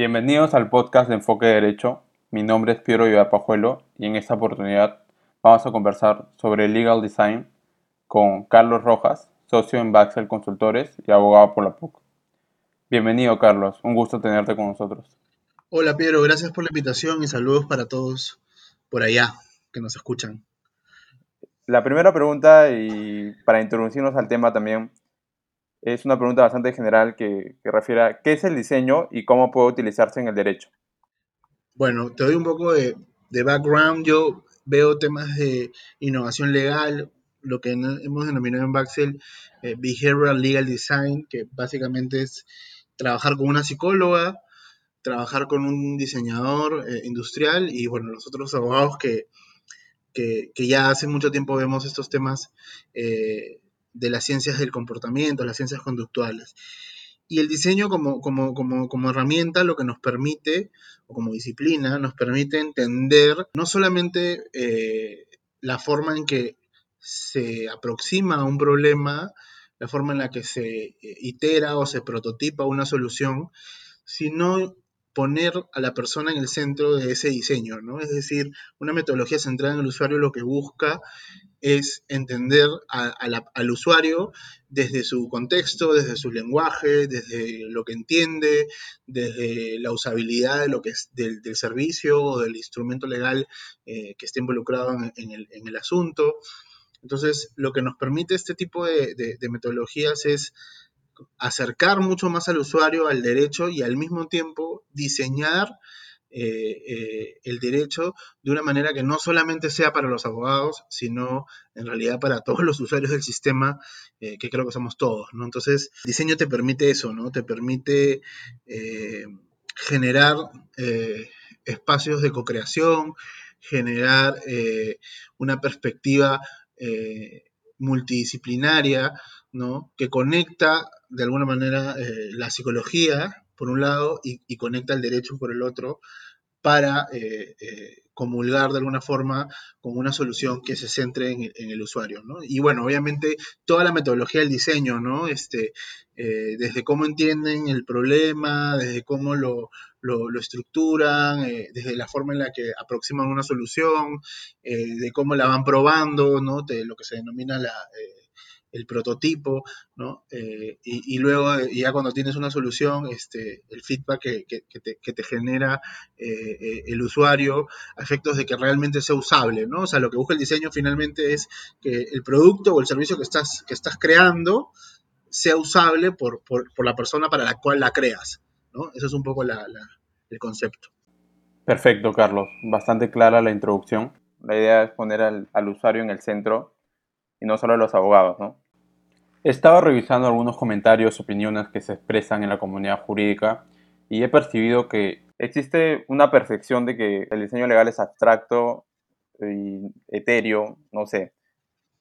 Bienvenidos al podcast de Enfoque Derecho. Mi nombre es Piero Pajuelo y en esta oportunidad vamos a conversar sobre legal design con Carlos Rojas, socio en Baxel Consultores y abogado por la PUC. Bienvenido Carlos, un gusto tenerte con nosotros. Hola Piero, gracias por la invitación y saludos para todos por allá que nos escuchan. La primera pregunta, y para introducirnos al tema también, es una pregunta bastante general que, refiere a qué es el diseño y cómo puede utilizarse en el derecho. Bueno, te doy un poco de, background. Yo veo temas de innovación legal, lo que hemos denominado en Baxel eh, Behavioral Legal Design, que básicamente es trabajar con una psicóloga, trabajar con un diseñador eh, industrial y bueno, los otros abogados que, que, ya hace mucho tiempo vemos estos temas eh, de las ciencias del comportamiento, las ciencias conductuales. Y el diseño como, como, como, como, herramienta lo que nos permite, o como disciplina, nos permite entender no solamente eh, la forma en que se aproxima a un problema, la forma en la que se eh, itera o se prototipa una solución, sino poner a la persona en el centro de ese diseño, ¿no? Es decir, una metodología centrada en el usuario lo que busca es entender al usuario desde su contexto, desde su lenguaje, desde lo que entiende, desde la usabilidad de lo que es del, servicio o del instrumento legal eh, que esté involucrado en, el, asunto. Entonces, lo que nos permite este tipo de metodologías es acercar mucho más al usuario al derecho y al mismo tiempo diseñar eh, eh, el derecho de una manera que no solamente sea para los abogados, sino en realidad para todos los usuarios del sistema, eh, que creo que somos todos, ¿no? Entonces, diseño te permite eso, ¿no? Te permite generar espacios de co-creación, generar una perspectiva multidisciplinaria, ¿no? Que conecta de alguna manera la psicología por un lado y, conecta el derecho por el otro para eh, eh, comulgar de alguna forma con una solución que se centre en, el usuario. ¿no? Y bueno, obviamente toda la metodología del diseño, ¿no? este, eh, desde cómo entienden el problema, desde cómo lo, lo, estructuran, desde la forma en la que aproximan una solución, de cómo la van probando, ¿no? de lo que se denomina la el prototipo, ¿no? Eh, y, luego, eh, ya cuando tienes una solución, este, el feedback que, te, genera eh, el usuario a efectos de que realmente sea usable, ¿no? O sea, lo que busca el diseño finalmente es que el producto o el servicio que estás, que estás creando sea usable por, la persona para la cual la creas, ¿no? Eso es un poco el concepto. Perfecto, Carlos. Bastante clara la introducción. La idea es poner al, al usuario en el centro y no solo a los abogados, ¿no? He estado revisando algunos comentarios, opiniones que se expresan en la comunidad jurídica y he percibido que existe una percepción de que el diseño legal es abstracto y etéreo, no sé.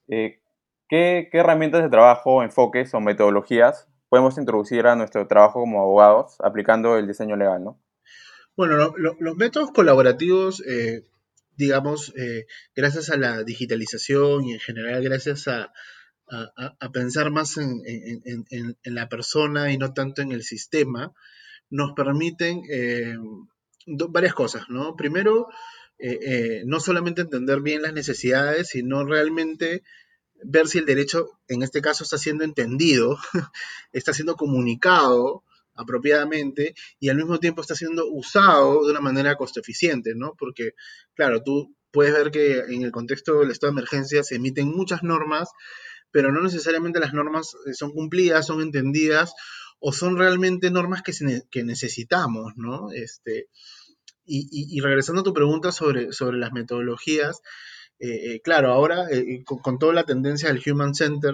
Eh, ¿qué, herramientas de trabajo, enfoques o metodologías podemos introducir a nuestro trabajo como abogados aplicando el diseño legal, ¿no? Bueno, los métodos colaborativos, eh, digamos, eh, gracias a la digitalización y en general gracias a, a, pensar más en, la persona y no tanto en el sistema, nos permiten eh, varias cosas, ¿no? Primero, eh, eh, no solamente entender bien las necesidades, sino realmente ver si el derecho, en este caso, está siendo entendido, está siendo comunicado apropiadamente y al mismo tiempo está siendo usado de una manera costo eficiente, ¿no? Porque, claro, tú puedes ver que en el contexto del estado de emergencia se emiten muchas normas pero no necesariamente las normas eh, son cumplidas, son entendidas o son realmente normas que, que necesitamos, ¿no? Este, y, regresando a tu pregunta sobre, sobre las metodologías, eh, eh, claro, ahora con, toda la tendencia del Human Center,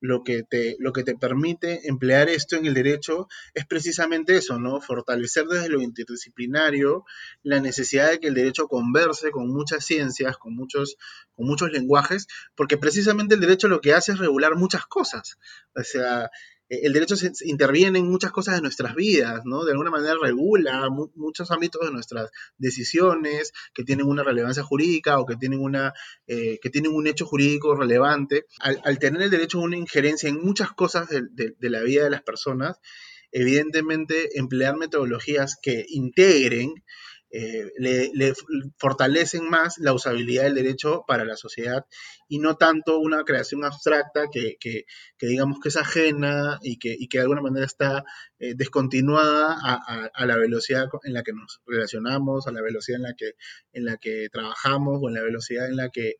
lo que, te, lo que te permite emplear esto en el derecho es precisamente eso, ¿no? Fortalecer desde lo interdisciplinario la necesidad de que el derecho converse con muchas ciencias, con muchos, con muchos lenguajes, porque precisamente el derecho lo que hace es regular muchas cosas. O sea, el derecho interviene en muchas cosas de nuestras vidas, ¿no? De alguna manera regula muchos ámbitos de nuestras decisiones que tienen una relevancia jurídica o que tienen, una, eh, que tienen un hecho jurídico relevante. Al, tener el derecho a una injerencia en muchas cosas de, la vida de las personas, evidentemente emplear metodologías que integren eh, le, fortalecen más la usabilidad del derecho para la sociedad y no tanto una creación abstracta que, digamos que es ajena y que, de alguna manera está eh, descontinuada a, la velocidad en la que nos relacionamos, a la velocidad en la que, en la que trabajamos o en la velocidad en la que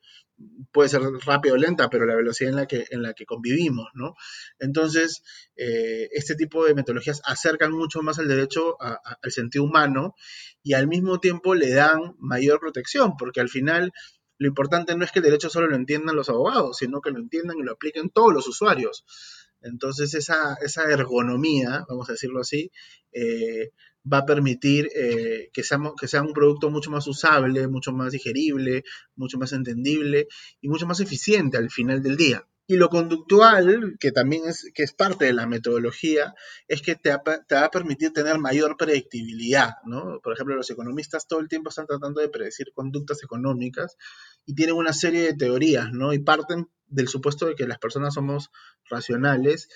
puede ser rápida o lenta, pero la velocidad en la que, en la que convivimos, ¿no? Entonces, eh, este tipo de metodologías acercan mucho más al derecho al sentido humano y al mismo tiempo le dan mayor protección, porque al final lo importante no es que el derecho solo lo entiendan los abogados, sino que lo entiendan y lo apliquen todos los usuarios. Entonces, esa, esa ergonomía, vamos a decirlo así, eh, va a permitir eh, que, sea, que sea un producto mucho más usable, mucho más digerible, mucho más entendible y mucho más eficiente al final del día. Y lo conductual, que también es, que es parte de la metodología, es que te, te, va a permitir tener mayor predictibilidad, ¿no? Por ejemplo, los economistas todo el tiempo están tratando de predecir conductas económicas y tienen una serie de teorías, ¿no? Y parten del supuesto de que las personas somos racionales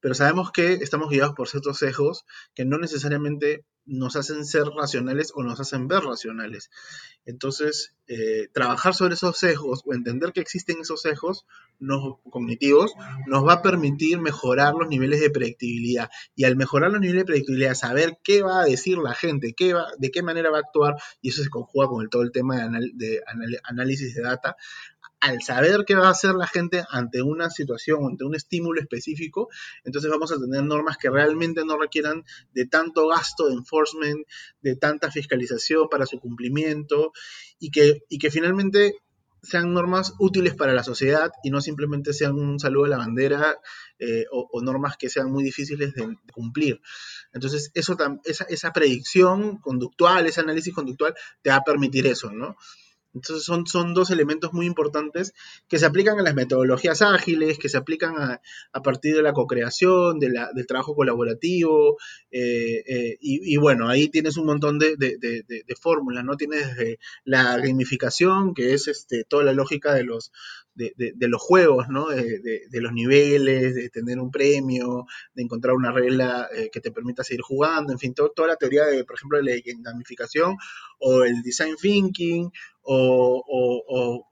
pero sabemos que estamos guiados por ciertos sesgos que no necesariamente nos hacen ser racionales o nos hacen ver racionales. Entonces, eh, trabajar sobre esos sesgos o entender que existen esos sesgos cognitivos nos va a permitir mejorar los niveles de predictibilidad. Y al mejorar los niveles de predictibilidad, saber qué va a decir la gente, qué va, de qué manera va a actuar, y eso se conjuga con el, todo el tema de, de análisis de data, al saber qué va a hacer la gente ante una situación, ante un estímulo específico, entonces vamos a tener normas que realmente no requieran de tanto gasto de enforcement, de tanta fiscalización para su cumplimiento y que, y que finalmente sean normas útiles para la sociedad y no simplemente sean un saludo a la bandera eh, o, normas que sean muy difíciles de, cumplir. Entonces, eso, esa, esa predicción conductual, ese análisis conductual te va a permitir eso, ¿no? Entonces son, son dos elementos muy importantes que se aplican a las metodologías ágiles, que se aplican a, partir de la co-creación, de del trabajo colaborativo, eh, eh, y, bueno, ahí tienes un montón de, fórmulas, ¿no? Tienes la gamificación, que es este, toda la lógica de los, de, los juegos, ¿no? De, los niveles, de tener un premio, de encontrar una regla eh, que te permita seguir jugando, en fin, toda la teoría de, por ejemplo, la gamificación o el design thinking o,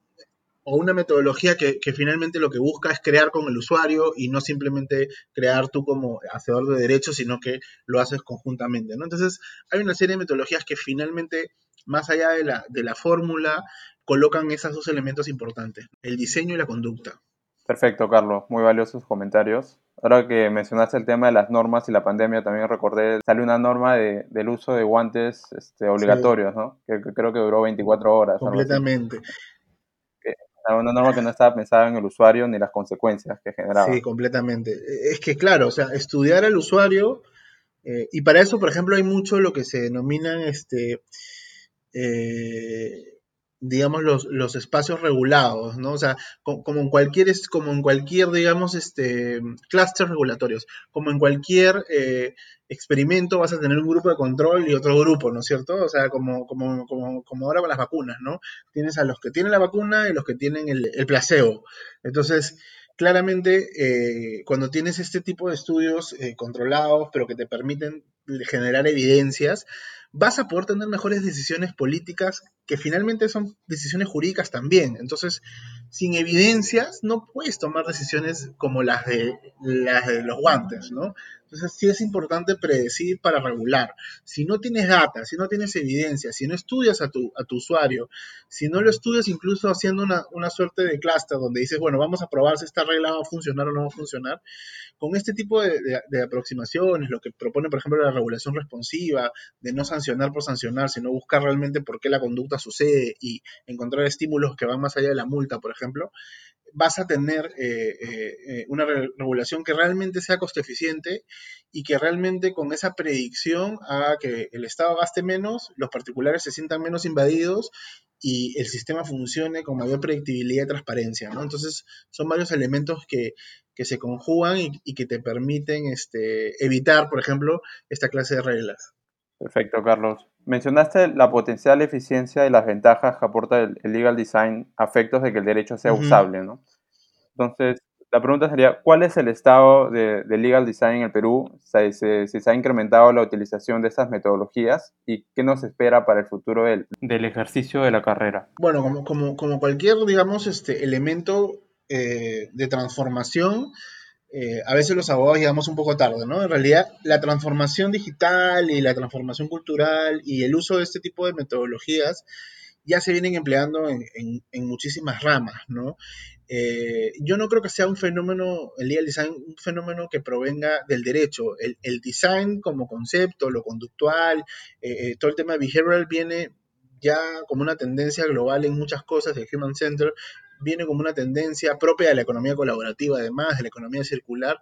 una metodología que, finalmente lo que busca es crear con el usuario y no simplemente crear tú como hacedor de derechos, sino que lo haces conjuntamente, ¿no? Entonces, hay una serie de metodologías que finalmente, más allá de la, de la fórmula, colocan esos dos elementos importantes, el diseño y la conducta. Perfecto, Carlos. Muy valiosos comentarios. Ahora que mencionaste el tema de las normas y la pandemia, también recordé, sale una norma de, del uso de guantes este, obligatorios, ¿no? Que, creo que duró 24 horas. Completamente. Una norma que no estaba pensada en el usuario ni las consecuencias que generaba. Sí, completamente. Es que, claro, o sea, estudiar al usuario, eh, y para eso, por ejemplo, hay mucho lo que se denominan este, eh, digamos, los, los espacios regulados, ¿no? O sea, como, en cualquier, como en cualquier, digamos, este, clústeres regulatorios, como en cualquier eh, experimento vas a tener un grupo de control y otro grupo, ¿no es cierto? O sea, como, como, como, como ahora con las vacunas, ¿no? Tienes a los que tienen la vacuna y los que tienen el, el placebo. Entonces, claramente, eh, cuando tienes este tipo de estudios eh, controlados, pero que te permiten generar evidencias, vas a poder tener mejores decisiones políticas que finalmente son decisiones jurídicas también. Entonces, sin evidencias no puedes tomar decisiones como las de, las de los guantes, ¿no? Entonces sí es importante predecir para regular. Si no tienes data, si no tienes evidencia, si no estudias a tu, a tu usuario, si no lo estudias incluso haciendo una, suerte de cluster donde dices, bueno, vamos a probar si esta regla va a funcionar o no va a funcionar, con este tipo de, de aproximaciones, lo que propone, por ejemplo, la regulación responsiva, de no sancionar por sancionar, sino buscar realmente por qué la conducta sucede y encontrar estímulos que van más allá de la multa, por ejemplo, vas a tener eh, eh, eh, una regulación que realmente sea coste eficiente y que realmente con esa predicción haga que el Estado gaste menos, los particulares se sientan menos invadidos y el sistema funcione con mayor predictibilidad y transparencia. ¿no? Entonces, son varios elementos que, se conjugan y, que te permiten este, evitar, por ejemplo, esta clase de reglas. Perfecto, Carlos. Mencionaste la potencial eficiencia y las ventajas que aporta el, legal design a efectos de que el derecho sea usable, ¿no? Entonces, La pregunta sería, ¿cuál es el estado de, legal design en el Perú? Si se, ha incrementado la utilización de estas metodologías y qué nos espera para el futuro del, ejercicio de la carrera. Bueno, como, como, como cualquier, digamos, este elemento eh, de transformación, eh, a veces los abogados llegamos un poco tarde, ¿no? En realidad, la transformación digital y la transformación cultural y el uso de este tipo de metodologías ya se vienen empleando en, en, muchísimas ramas, ¿no? Eh, yo no creo que sea un fenómeno, el legal design, un fenómeno que provenga del derecho. El, el design como concepto, lo conductual, eh, todo el tema behavioral viene ya como una tendencia global en muchas cosas de Human Center viene como una tendencia propia de la economía colaborativa, además, de la economía circular.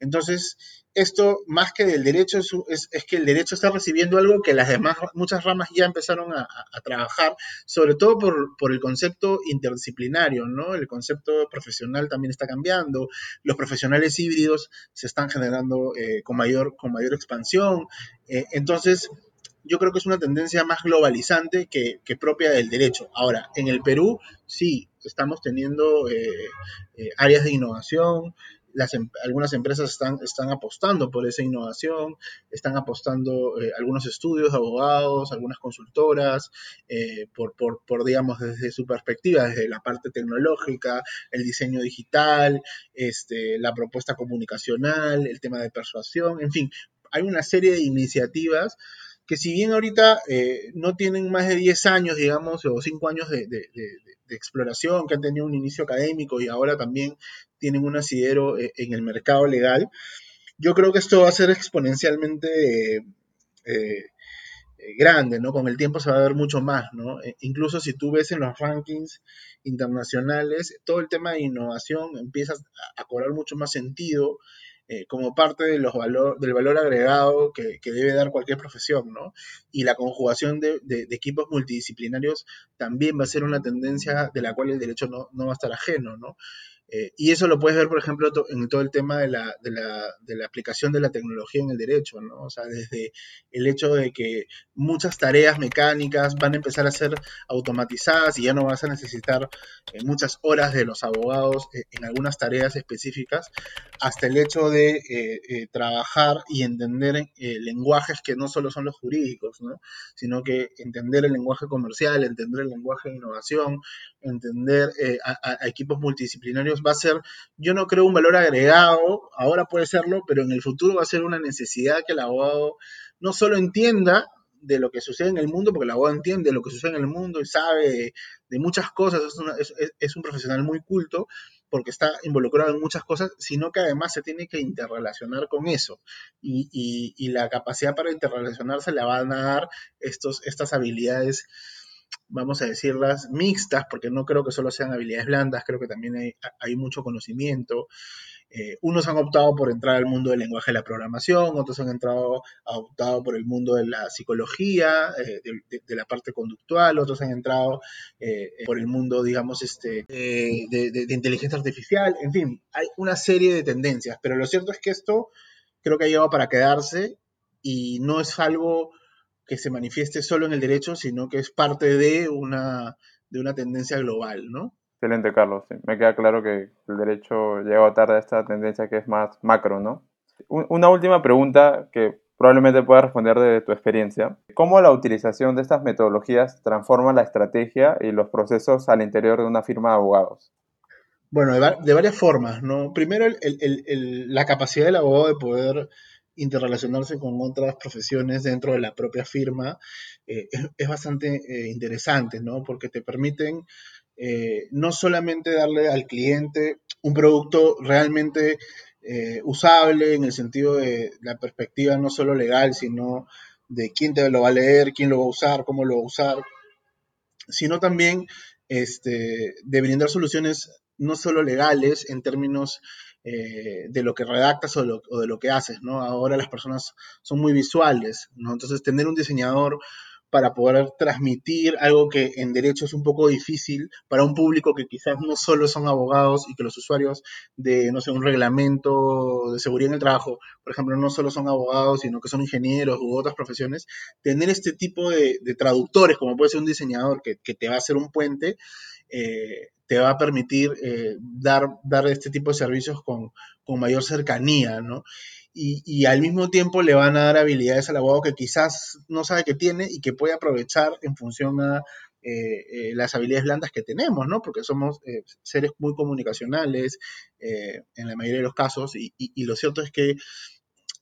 Entonces, esto, más que del derecho, es, que el derecho está recibiendo algo que las demás, muchas ramas ya empezaron a, trabajar, sobre todo por, el concepto interdisciplinario, ¿no? El concepto profesional también está cambiando, los profesionales híbridos se están generando eh, con, mayor, con mayor expansión. Eh, entonces, yo creo que es una tendencia más globalizante que, propia del derecho. Ahora, en el Perú sí, estamos teniendo eh, eh, áreas de innovación, las, em, algunas empresas están, están apostando por esa innovación, están apostando eh, algunos estudios abogados, algunas consultoras, por, por, digamos, desde su perspectiva, desde la parte tecnológica, el diseño digital, este, la propuesta comunicacional, el tema de persuasión, en fin, hay una serie de iniciativas que si bien ahorita eh, no tienen más de 10 años, digamos, o 5 años de, exploración, que han tenido un inicio académico y ahora también tienen un asidero eh, en el mercado legal, yo creo que esto va a ser exponencialmente eh, grande, ¿no? Con el tiempo se va a ver mucho más, ¿no? E, incluso si tú ves en los rankings internacionales, todo el tema de innovación empieza a cobrar mucho más sentido eh, como parte de los valor, del valor agregado que, debe dar cualquier profesión, ¿no? Y la conjugación de, equipos multidisciplinarios también va a ser una tendencia de la cual el derecho no, no va a estar ajeno, ¿no? Eh, y eso lo puedes ver, por ejemplo, en todo el tema de la, de, la, de la, aplicación de la tecnología en el derecho, ¿no? O sea, desde el hecho de que muchas tareas mecánicas van a empezar a ser automatizadas y ya no vas a necesitar eh, muchas horas de los abogados eh, en algunas tareas específicas, hasta el hecho de trabajar y entender lenguajes que no solo son los jurídicos, ¿no? Sino que entender el lenguaje comercial, entender el lenguaje de innovación, entender a equipos multidisciplinarios va a ser, yo no creo un valor agregado, ahora puede serlo, pero en el futuro va a ser una necesidad que el abogado no solo entienda de lo que sucede en el mundo, porque el abogado entiende lo que sucede en el mundo y sabe de, muchas cosas, es, un profesional muy culto, porque está involucrado en muchas cosas, sino que además se tiene que interrelacionar con eso. Y, la capacidad para interrelacionarse le van a dar estos, estas habilidades vamos a decirlas, mixtas, porque no creo que solo sean habilidades blandas, creo que también hay, mucho conocimiento. Eh, unos han optado por entrar al mundo del lenguaje de la programación, otros han entrado, optado por el mundo de la psicología, eh, de, la parte conductual, otros han entrado eh, por el mundo, digamos, este, de, inteligencia artificial, en fin, hay una serie de tendencias, pero lo cierto es que esto creo que ha llegado para quedarse y no es algo que se manifieste solo en el derecho, sino que es parte de una, de una tendencia global, ¿no? Excelente, Carlos. Me queda claro que el derecho llega tarde a esta tendencia que es más macro, ¿no? Una última pregunta que probablemente puedas responder de tu experiencia. ¿Cómo la utilización de estas metodologías transforma la estrategia y los procesos al interior de una firma de abogados? Bueno, de, varias formas, ¿no? Primero, la capacidad del abogado de poder interrelacionarse con otras profesiones dentro de la propia firma eh, es, bastante eh, interesante, ¿no? Porque te permiten eh, no solamente darle al cliente un producto realmente usable en el sentido de la perspectiva no solo legal, sino de quién te lo va a leer, quién lo va a usar, cómo lo va a usar, sino también este, de brindar soluciones no solo legales en términos eh, de lo que redactas o de lo, que haces, ¿no? Ahora las personas son muy visuales, ¿no? Entonces tener un diseñador para poder transmitir algo que en derecho es un poco difícil para un público que quizás no solo son abogados y que los usuarios de, no sé, un reglamento de seguridad en el trabajo, por ejemplo, no solo son abogados, sino que son ingenieros u otras profesiones, tener este tipo de, traductores, como puede ser un diseñador que, te va a hacer un puente, eh, te va a permitir eh, dar, dar este tipo de servicios con, con mayor cercanía, ¿no? Y, al mismo tiempo le van a dar habilidades al abogado que quizás no sabe que tiene y que puede aprovechar en función a eh, las habilidades blandas que tenemos, ¿no? Porque somos seres muy comunicacionales en la mayoría de los casos y, y lo cierto es que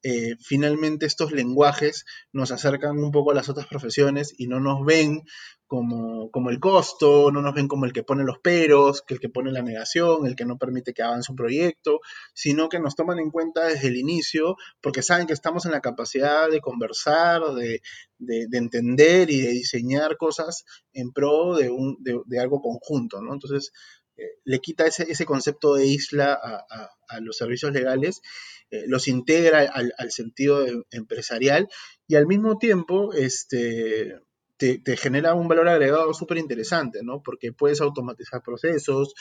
eh, finalmente estos lenguajes nos acercan un poco a las otras profesiones y no nos ven como, como, el costo, no nos ven como el que pone los peros, que el que pone la negación, el que no permite que avance un proyecto, sino que nos toman en cuenta desde el inicio porque saben que estamos en la capacidad de conversar, de, de, entender y de diseñar cosas en pro de, un, de algo conjunto, ¿no? Entonces, eh, le quita ese, ese, concepto de isla a, a los servicios legales eh, los integra al, sentido empresarial y al mismo tiempo este, te, genera un valor agregado súper interesante, ¿no? Porque puedes automatizar procesos,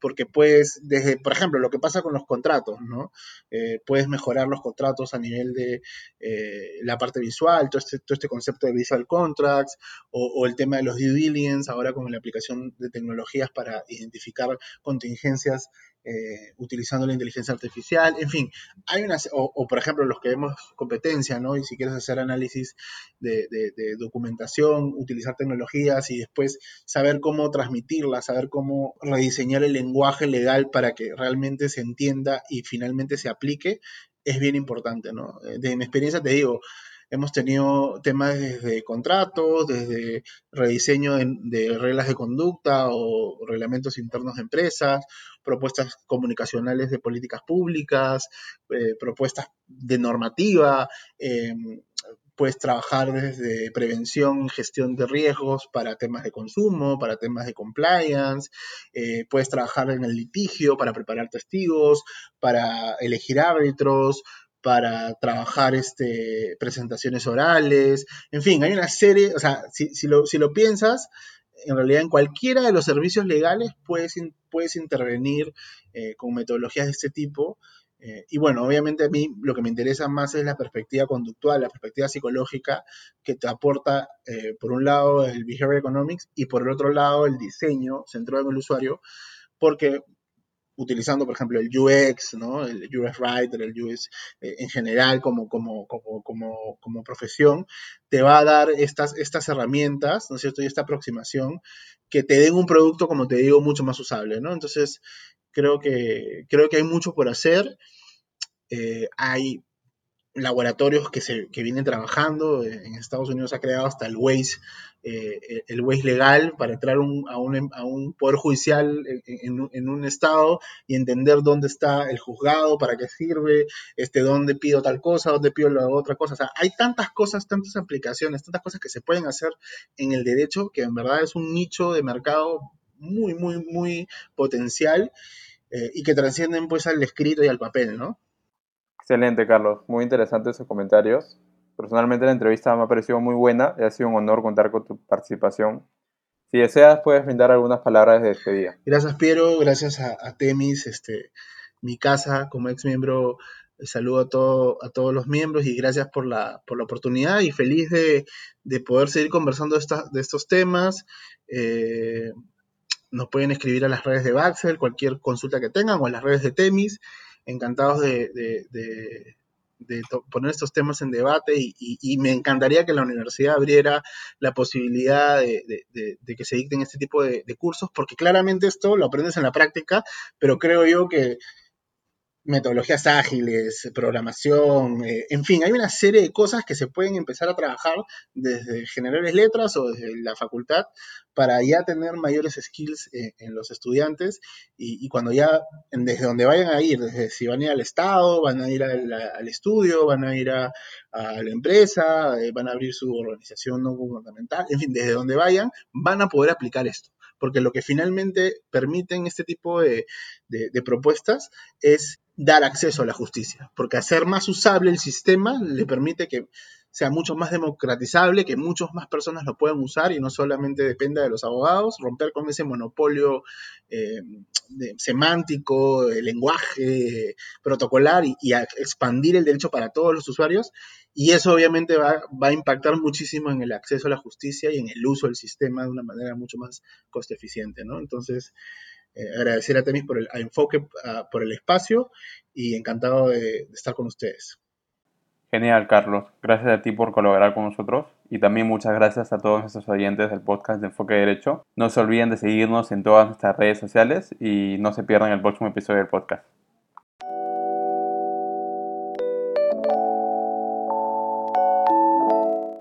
porque puedes, desde, por ejemplo, lo que pasa con los contratos, ¿no? Eh, puedes mejorar los contratos a nivel de eh, la parte visual, todo este, todo este concepto de visual contracts, o, el tema de los due diligence, ahora con la aplicación de tecnologías para identificar contingencias eh, utilizando la inteligencia artificial, en fin, hay una, o, por ejemplo los que vemos competencia, ¿no? Y si quieres hacer análisis de, de, documentación, utilizar tecnologías y después saber cómo transmitirlas, saber cómo rediseñar el lenguaje legal para que realmente se entienda y finalmente se aplique, es bien importante, ¿no? Eh, de mi experiencia te digo, hemos tenido temas desde contratos, desde rediseño de, reglas de conducta o reglamentos internos de empresas, propuestas comunicacionales de políticas públicas, eh, propuestas de normativa, eh, puedes trabajar desde prevención y gestión de riesgos para temas de consumo, para temas de compliance, eh, puedes trabajar en el litigio para preparar testigos, para elegir árbitros, para trabajar este, presentaciones orales, en fin, hay una serie, o sea, si, lo, si lo piensas, en realidad en cualquiera de los servicios legales puedes, puedes intervenir eh, con metodologías de este tipo eh, y bueno, obviamente a mí lo que me interesa más es la perspectiva conductual, la perspectiva psicológica que te aporta, eh, por un lado, el Behavior Economics y por el otro lado, el diseño centrado en el usuario, porque utilizando, por ejemplo, el UX, ¿no? el UX Writer, el UX eh, en general como, como, como, como, como profesión, te va a dar estas, estas herramientas, ¿no es cierto? Y esta aproximación que te den un producto, como te digo, mucho más usable, ¿no? Entonces, Creo que, creo que hay mucho por hacer. Eh, hay laboratorios que, se, que vienen trabajando. En Estados Unidos ha creado hasta el Waze, eh, el Waze legal para entrar a, un, a, un, poder judicial en, en, un estado y entender dónde está el juzgado, para qué sirve, este, dónde pido tal cosa, dónde pido la otra cosa. O sea, hay tantas cosas, tantas aplicaciones, tantas cosas que se pueden hacer en el derecho que en verdad es un nicho de mercado muy, muy, muy potencial eh, y que trascienden pues al escrito y al papel, ¿no? Excelente, Carlos. Muy interesantes esos comentarios. Personalmente la entrevista me ha parecido muy buena ha sido un honor contar con tu participación. Si deseas, puedes brindar algunas palabras de despedida. Gracias, Piero. Gracias a, Temis, este, mi casa como ex miembro. Saludo a, todo, a todos los miembros y gracias por la, por la oportunidad y feliz de, de poder seguir conversando de estos temas. Eh, nos pueden escribir a las redes de Baxel, cualquier consulta que tengan, o a las redes de Temis. Encantados de, poner estos temas en debate y, me encantaría que la universidad abriera la posibilidad de, que se dicten este tipo de, cursos, porque claramente esto lo aprendes en la práctica, pero creo yo que metodologías ágiles, programación, eh, en fin, hay una serie de cosas que se pueden empezar a trabajar desde generales letras o desde la facultad para ya tener mayores skills eh, en los estudiantes. Y, cuando ya, desde donde vayan a ir, desde si van a ir al Estado, van a ir al, estudio, van a ir a, la empresa, eh, van a abrir su organización no gubernamental, en fin, desde donde vayan, van a poder aplicar esto. Porque lo que finalmente permiten este tipo de, propuestas es dar acceso a la justicia, porque hacer más usable el sistema le permite que sea mucho más democratizable, que muchas más personas lo puedan usar y no solamente dependa de los abogados, romper con ese monopolio eh, semántico, de lenguaje protocolar y, expandir el derecho para todos los usuarios. Y eso obviamente va, va, a impactar muchísimo en el acceso a la justicia y en el uso del sistema de una manera mucho más coste eficiente, ¿no? Entonces, eh, agradecer a Temis por el enfoque, por el espacio y encantado de, estar con ustedes. Genial, Carlos. Gracias a ti por colaborar con nosotros y también muchas gracias a todos nuestros oyentes del podcast de Enfoque Derecho. No se olviden de seguirnos en todas nuestras redes sociales y no se pierdan el próximo episodio del podcast.